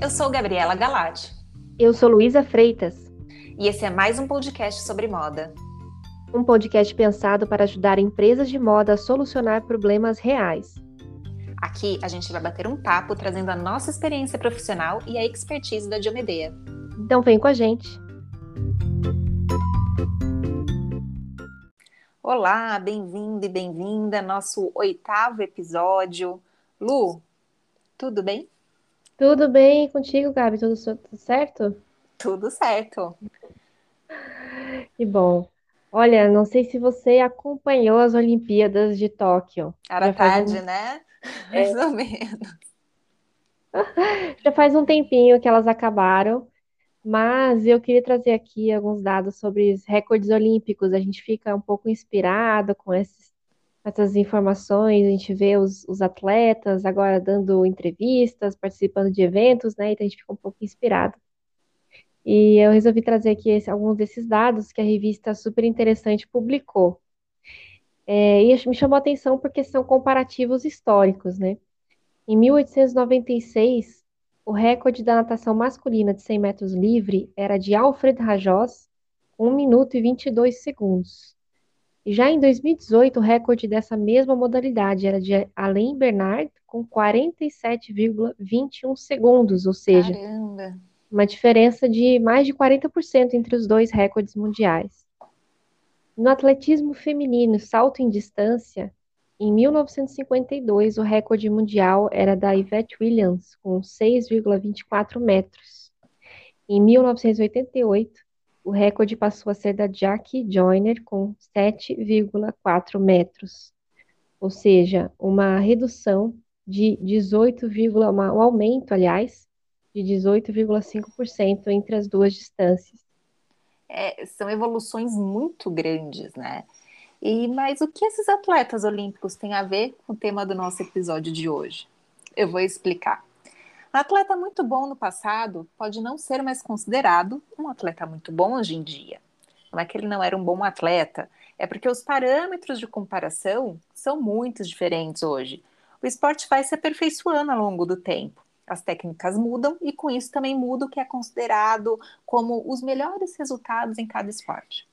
Eu sou Gabriela Galati. Eu sou Luísa Freitas. E esse é mais um podcast sobre moda. Um podcast pensado para ajudar empresas de moda a solucionar problemas reais. Aqui a gente vai bater um papo trazendo a nossa experiência profissional e a expertise da Diomedea. Então vem com a gente. Olá, bem-vindo e bem-vinda ao nosso oitavo episódio. Lu, tudo bem? Tudo bem contigo, Gabi? Tudo, tudo certo? Tudo certo. Que bom. Olha, não sei se você acompanhou as Olimpíadas de Tóquio. Era tarde, um... né? É. Mais ou menos. Já faz um tempinho que elas acabaram, mas eu queria trazer aqui alguns dados sobre os recordes olímpicos. A gente fica um pouco inspirado com esses essas informações, a gente vê os, os, atletas agora dando entrevistas, participando de eventos, né? Então a gente fica um pouco inspirado. E eu resolvi trazer aqui esse, alguns desses dados que a revista Super Interessante publicou. É, e me chamou a atenção porque são comparativos históricos, né? Em 1896, o recorde da natação masculina de 100 metros livre era de Alfred Rajós, 1 minuto e 22 segundos. Já em 2018, o recorde dessa mesma modalidade era de Alain Bernard, com 47,21 segundos, ou seja, Caramba. uma diferença de mais de 40% entre os dois recordes mundiais. No atletismo feminino, salto em distância, em 1952, o recorde mundial era da Yvette Williams, com 6,24 metros. Em 1988, o recorde passou a ser da Jackie Joyner com 7,4 metros, ou seja, uma redução de 18, um aumento, aliás, de 18,5% entre as duas distâncias. É, são evoluções muito grandes, né? E mas o que esses atletas olímpicos têm a ver com o tema do nosso episódio de hoje? Eu vou explicar. Um atleta muito bom no passado pode não ser mais considerado um atleta muito bom hoje em dia. Não é que ele não era um bom atleta, é porque os parâmetros de comparação são muito diferentes hoje. O esporte vai se aperfeiçoando ao longo do tempo. As técnicas mudam e com isso também muda o que é considerado como os melhores resultados em cada esporte.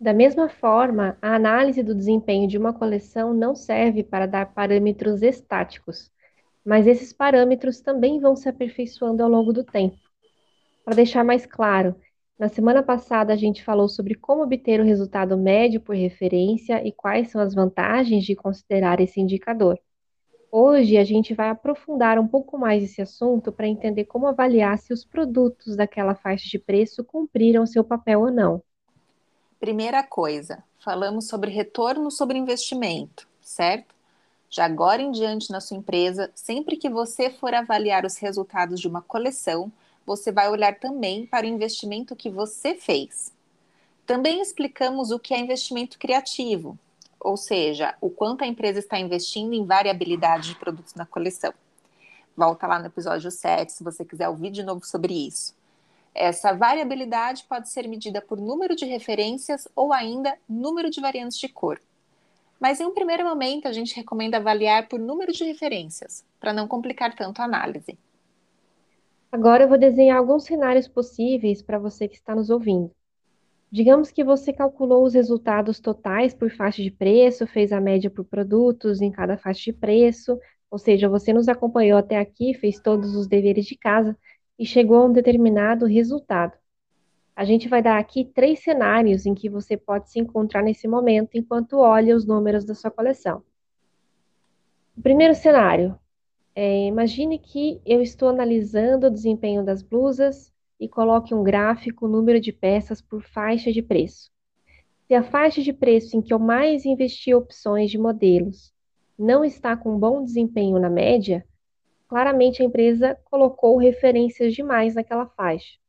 Da mesma forma, a análise do desempenho de uma coleção não serve para dar parâmetros estáticos, mas esses parâmetros também vão se aperfeiçoando ao longo do tempo. Para deixar mais claro, na semana passada a gente falou sobre como obter o resultado médio por referência e quais são as vantagens de considerar esse indicador. Hoje a gente vai aprofundar um pouco mais esse assunto para entender como avaliar se os produtos daquela faixa de preço cumpriram seu papel ou não. Primeira coisa, falamos sobre retorno sobre investimento, certo? De agora em diante na sua empresa, sempre que você for avaliar os resultados de uma coleção, você vai olhar também para o investimento que você fez. Também explicamos o que é investimento criativo, ou seja, o quanto a empresa está investindo em variabilidade de produtos na coleção. Volta lá no episódio 7 se você quiser ouvir de novo sobre isso. Essa variabilidade pode ser medida por número de referências ou ainda número de variantes de cor. Mas em um primeiro momento, a gente recomenda avaliar por número de referências, para não complicar tanto a análise. Agora eu vou desenhar alguns cenários possíveis para você que está nos ouvindo. Digamos que você calculou os resultados totais por faixa de preço, fez a média por produtos em cada faixa de preço, ou seja, você nos acompanhou até aqui, fez todos os deveres de casa e chegou a um determinado resultado. A gente vai dar aqui três cenários em que você pode se encontrar nesse momento enquanto olha os números da sua coleção. O primeiro cenário, é, imagine que eu estou analisando o desempenho das blusas e coloque um gráfico, número de peças por faixa de preço. Se a faixa de preço em que eu mais investi opções de modelos não está com bom desempenho na média, claramente a empresa colocou referências demais naquela faixa.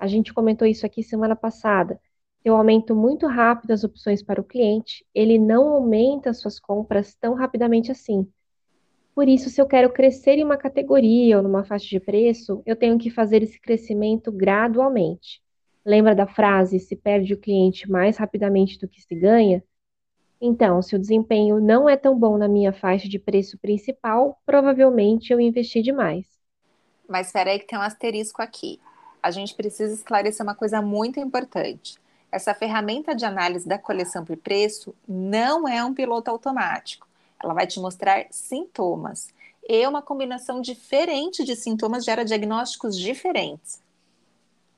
A gente comentou isso aqui semana passada. Tem um aumento muito rápido das opções para o cliente, ele não aumenta suas compras tão rapidamente assim. Por isso, se eu quero crescer em uma categoria ou numa faixa de preço, eu tenho que fazer esse crescimento gradualmente. Lembra da frase: se perde o cliente mais rapidamente do que se ganha? Então, se o desempenho não é tão bom na minha faixa de preço principal, provavelmente eu investi demais. Mas espera aí que tem um asterisco aqui. A gente precisa esclarecer uma coisa muito importante. Essa ferramenta de análise da coleção por preço não é um piloto automático. Ela vai te mostrar sintomas. E uma combinação diferente de sintomas gera diagnósticos diferentes.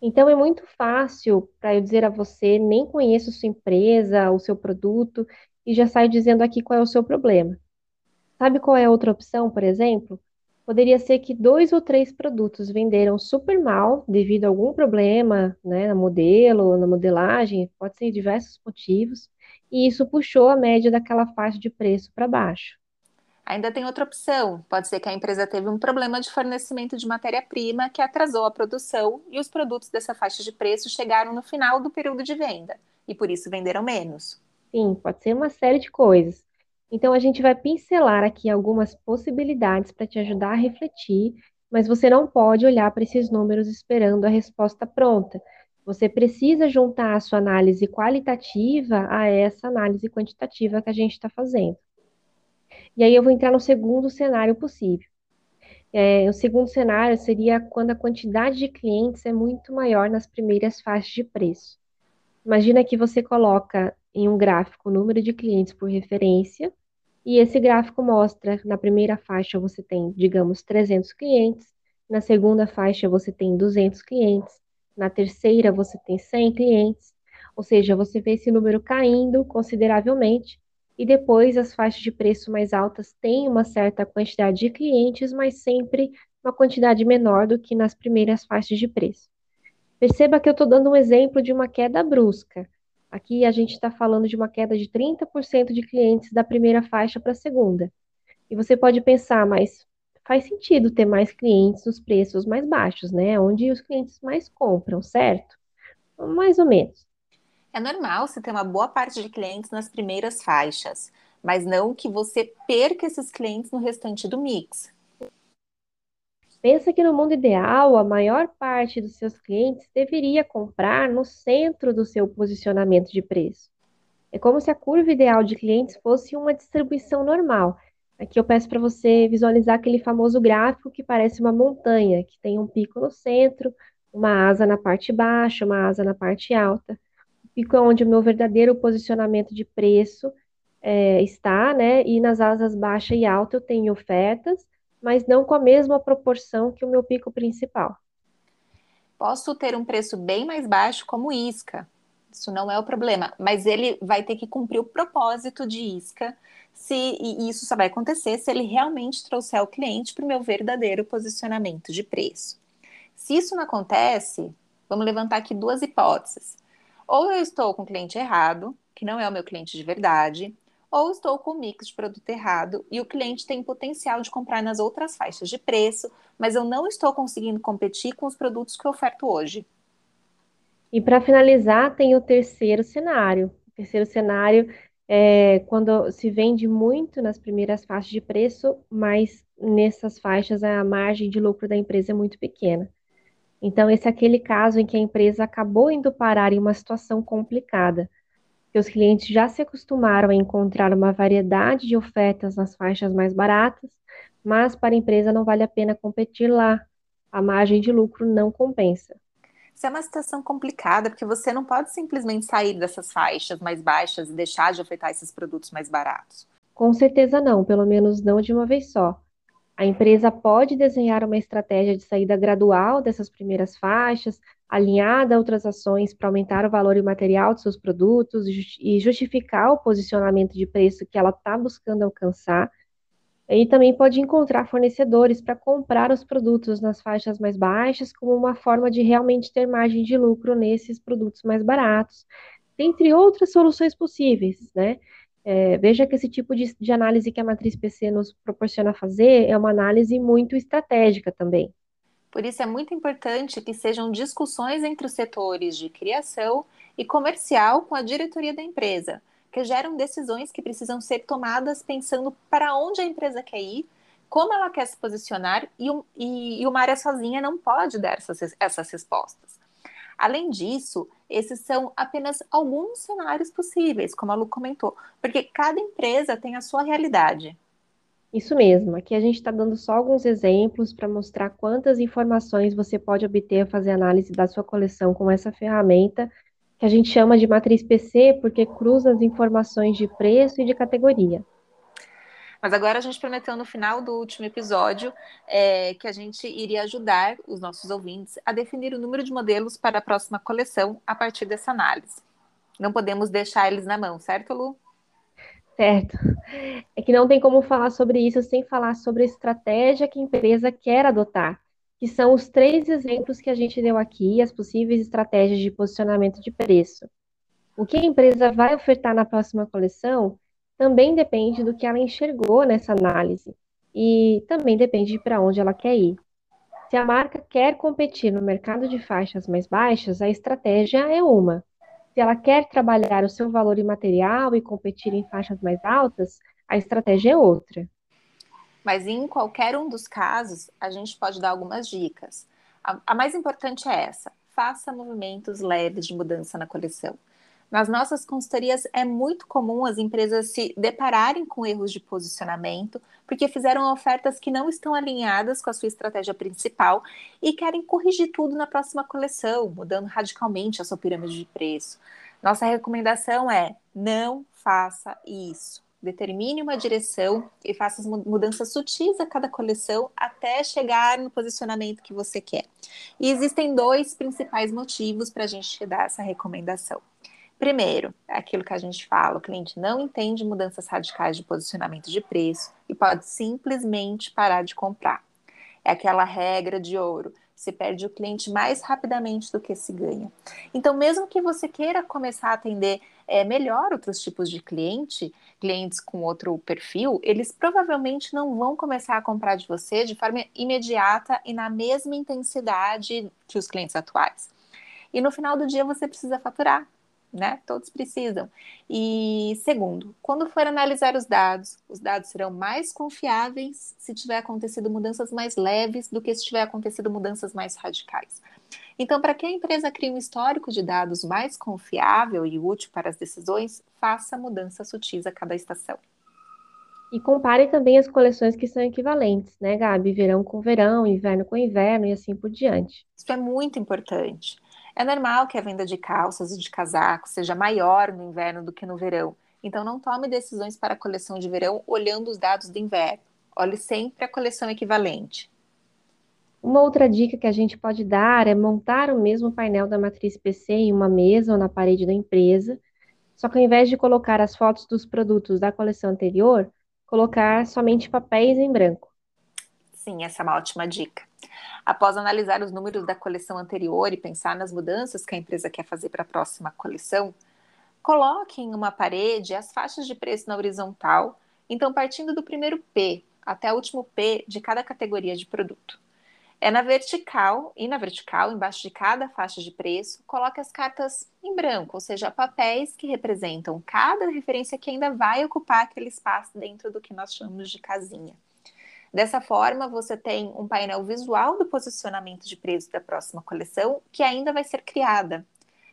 Então é muito fácil para eu dizer a você, nem conheço sua empresa, o seu produto, e já saio dizendo aqui qual é o seu problema. Sabe qual é a outra opção, por exemplo? Poderia ser que dois ou três produtos venderam super mal devido a algum problema, né, na modelo, na modelagem, pode ser diversos motivos, e isso puxou a média daquela faixa de preço para baixo. Ainda tem outra opção. Pode ser que a empresa teve um problema de fornecimento de matéria-prima que atrasou a produção e os produtos dessa faixa de preço chegaram no final do período de venda e por isso venderam menos. Sim, pode ser uma série de coisas. Então a gente vai pincelar aqui algumas possibilidades para te ajudar a refletir, mas você não pode olhar para esses números esperando a resposta pronta. Você precisa juntar a sua análise qualitativa a essa análise quantitativa que a gente está fazendo. E aí eu vou entrar no segundo cenário possível. É, o segundo cenário seria quando a quantidade de clientes é muito maior nas primeiras faixas de preço. Imagina que você coloca em um gráfico o número de clientes por referência, e esse gráfico mostra, na primeira faixa você tem, digamos, 300 clientes, na segunda faixa você tem 200 clientes, na terceira você tem 100 clientes, ou seja, você vê esse número caindo consideravelmente, e depois as faixas de preço mais altas têm uma certa quantidade de clientes, mas sempre uma quantidade menor do que nas primeiras faixas de preço. Perceba que eu estou dando um exemplo de uma queda brusca. Aqui a gente está falando de uma queda de 30% de clientes da primeira faixa para a segunda. E você pode pensar, mas faz sentido ter mais clientes nos preços mais baixos, né? Onde os clientes mais compram, certo? Mais ou menos. É normal você ter uma boa parte de clientes nas primeiras faixas, mas não que você perca esses clientes no restante do mix. Pensa que no mundo ideal, a maior parte dos seus clientes deveria comprar no centro do seu posicionamento de preço. É como se a curva ideal de clientes fosse uma distribuição normal. Aqui eu peço para você visualizar aquele famoso gráfico que parece uma montanha, que tem um pico no centro, uma asa na parte baixa, uma asa na parte alta fica onde o meu verdadeiro posicionamento de preço é, está, né? E nas asas baixa e alta eu tenho ofertas, mas não com a mesma proporção que o meu pico principal. Posso ter um preço bem mais baixo como isca, isso não é o problema, mas ele vai ter que cumprir o propósito de isca, se, e isso só vai acontecer se ele realmente trouxer o cliente para o meu verdadeiro posicionamento de preço. Se isso não acontece, vamos levantar aqui duas hipóteses. Ou eu estou com o cliente errado, que não é o meu cliente de verdade, ou estou com mix de produto errado e o cliente tem potencial de comprar nas outras faixas de preço, mas eu não estou conseguindo competir com os produtos que oferto hoje. E para finalizar, tem o terceiro cenário. O terceiro cenário é quando se vende muito nas primeiras faixas de preço, mas nessas faixas a margem de lucro da empresa é muito pequena. Então, esse é aquele caso em que a empresa acabou indo parar em uma situação complicada, que os clientes já se acostumaram a encontrar uma variedade de ofertas nas faixas mais baratas, mas para a empresa não vale a pena competir lá. A margem de lucro não compensa. Isso é uma situação complicada, porque você não pode simplesmente sair dessas faixas mais baixas e deixar de ofertar esses produtos mais baratos. Com certeza não, pelo menos não de uma vez só. A empresa pode desenhar uma estratégia de saída gradual dessas primeiras faixas, alinhada a outras ações para aumentar o valor imaterial de seus produtos e justificar o posicionamento de preço que ela está buscando alcançar. E também pode encontrar fornecedores para comprar os produtos nas faixas mais baixas, como uma forma de realmente ter margem de lucro nesses produtos mais baratos, entre outras soluções possíveis, né? É, veja que esse tipo de, de análise que a matriz PC nos proporciona fazer é uma análise muito estratégica também. Por isso é muito importante que sejam discussões entre os setores de criação e comercial com a diretoria da empresa, que geram decisões que precisam ser tomadas pensando para onde a empresa quer ir, como ela quer se posicionar e, e, e uma área sozinha não pode dar essas, essas respostas. Além disso, esses são apenas alguns cenários possíveis, como a Lu comentou, porque cada empresa tem a sua realidade. Isso mesmo, aqui a gente está dando só alguns exemplos para mostrar quantas informações você pode obter ao fazer análise da sua coleção com essa ferramenta, que a gente chama de matriz PC, porque cruza as informações de preço e de categoria. Mas agora a gente prometeu no final do último episódio é, que a gente iria ajudar os nossos ouvintes a definir o número de modelos para a próxima coleção a partir dessa análise. Não podemos deixar eles na mão, certo, Lu? Certo. É que não tem como falar sobre isso sem falar sobre a estratégia que a empresa quer adotar, que são os três exemplos que a gente deu aqui, as possíveis estratégias de posicionamento de preço. O que a empresa vai ofertar na próxima coleção também depende do que ela enxergou nessa análise e também depende de para onde ela quer ir. Se a marca quer competir no mercado de faixas mais baixas, a estratégia é uma. Se ela quer trabalhar o seu valor imaterial e competir em faixas mais altas, a estratégia é outra. Mas em qualquer um dos casos, a gente pode dar algumas dicas. A, a mais importante é essa: faça movimentos leves de mudança na coleção. Nas nossas consultorias é muito comum as empresas se depararem com erros de posicionamento, porque fizeram ofertas que não estão alinhadas com a sua estratégia principal e querem corrigir tudo na próxima coleção, mudando radicalmente a sua pirâmide de preço. Nossa recomendação é: não faça isso. Determine uma direção e faça as mudanças sutis a cada coleção até chegar no posicionamento que você quer. E existem dois principais motivos para a gente dar essa recomendação. Primeiro, é aquilo que a gente fala, o cliente não entende mudanças radicais de posicionamento de preço e pode simplesmente parar de comprar. É aquela regra de ouro, se perde o cliente mais rapidamente do que se ganha. Então, mesmo que você queira começar a atender é, melhor outros tipos de cliente, clientes com outro perfil, eles provavelmente não vão começar a comprar de você de forma imediata e na mesma intensidade que os clientes atuais. E no final do dia você precisa faturar, né? Todos precisam. E segundo, quando for analisar os dados, os dados serão mais confiáveis se tiver acontecido mudanças mais leves do que se tiver acontecido mudanças mais radicais. Então, para que a empresa crie um histórico de dados mais confiável e útil para as decisões, faça mudanças sutis a cada estação. E compare também as coleções que são equivalentes, né, Gabi? Verão com verão, inverno com inverno e assim por diante. Isso é muito importante. É normal que a venda de calças e de casacos seja maior no inverno do que no verão. Então, não tome decisões para a coleção de verão olhando os dados do inverno. Olhe sempre a coleção equivalente. Uma outra dica que a gente pode dar é montar o mesmo painel da matriz PC em uma mesa ou na parede da empresa, só que ao invés de colocar as fotos dos produtos da coleção anterior, colocar somente papéis em branco. Sim, essa é uma ótima dica. Após analisar os números da coleção anterior e pensar nas mudanças que a empresa quer fazer para a próxima coleção, coloque em uma parede as faixas de preço na horizontal, então partindo do primeiro P até o último P de cada categoria de produto. É na vertical, e na vertical, embaixo de cada faixa de preço, coloque as cartas em branco, ou seja, papéis que representam cada referência que ainda vai ocupar aquele espaço dentro do que nós chamamos de casinha. Dessa forma, você tem um painel visual do posicionamento de preço da próxima coleção que ainda vai ser criada.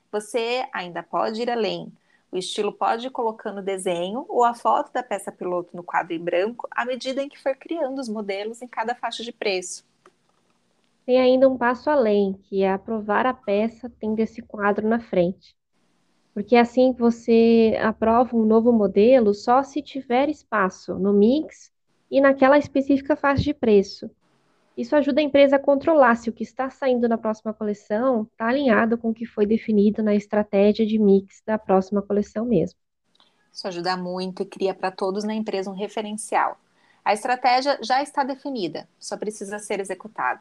Você ainda pode ir além. O estilo pode ir colocando desenho ou a foto da peça piloto no quadro em branco à medida em que for criando os modelos em cada faixa de preço. Tem ainda um passo além, que é aprovar a peça tendo esse quadro na frente. Porque assim você aprova um novo modelo só se tiver espaço no mix e naquela específica faixa de preço. Isso ajuda a empresa a controlar se o que está saindo na próxima coleção está alinhado com o que foi definido na estratégia de mix da próxima coleção mesmo. Isso ajuda muito e cria para todos na empresa um referencial. A estratégia já está definida, só precisa ser executada.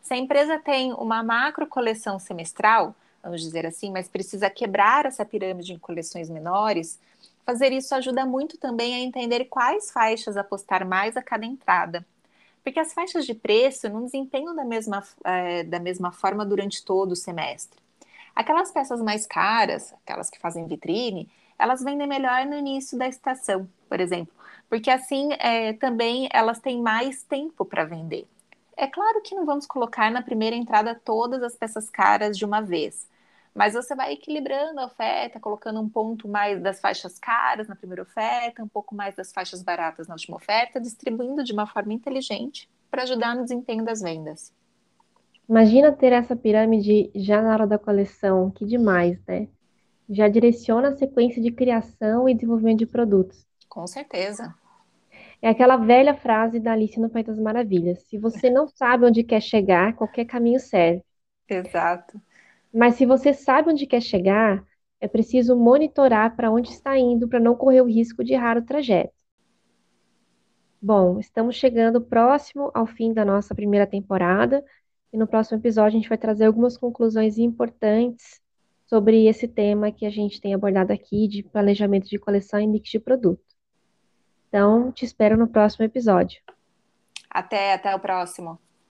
Se a empresa tem uma macro coleção semestral, vamos dizer assim, mas precisa quebrar essa pirâmide em coleções menores, Fazer isso ajuda muito também a entender quais faixas apostar mais a cada entrada. Porque as faixas de preço não desempenham da mesma, é, da mesma forma durante todo o semestre. Aquelas peças mais caras, aquelas que fazem vitrine, elas vendem melhor no início da estação, por exemplo, porque assim é, também elas têm mais tempo para vender. É claro que não vamos colocar na primeira entrada todas as peças caras de uma vez, Mas você vai equilibrando a oferta, colocando um ponto mais das faixas caras na primeira oferta, um pouco mais das faixas baratas na última oferta, distribuindo de uma forma inteligente para ajudar no desempenho das vendas. Imagina ter essa pirâmide já na hora da coleção, que demais, né? Já direciona a sequência de criação e desenvolvimento de produtos. Com certeza. É aquela velha frase da Alice no País das Maravilhas: se você não sabe onde quer chegar, qualquer caminho serve. Exato. Mas se você sabe onde quer chegar, é preciso monitorar para onde está indo para não correr o risco de errar o trajeto. Bom, estamos chegando próximo ao fim da nossa primeira temporada e no próximo episódio a gente vai trazer algumas conclusões importantes sobre esse tema que a gente tem abordado aqui de planejamento de coleção e mix de produto. Então, te espero no próximo episódio. Até, até o próximo.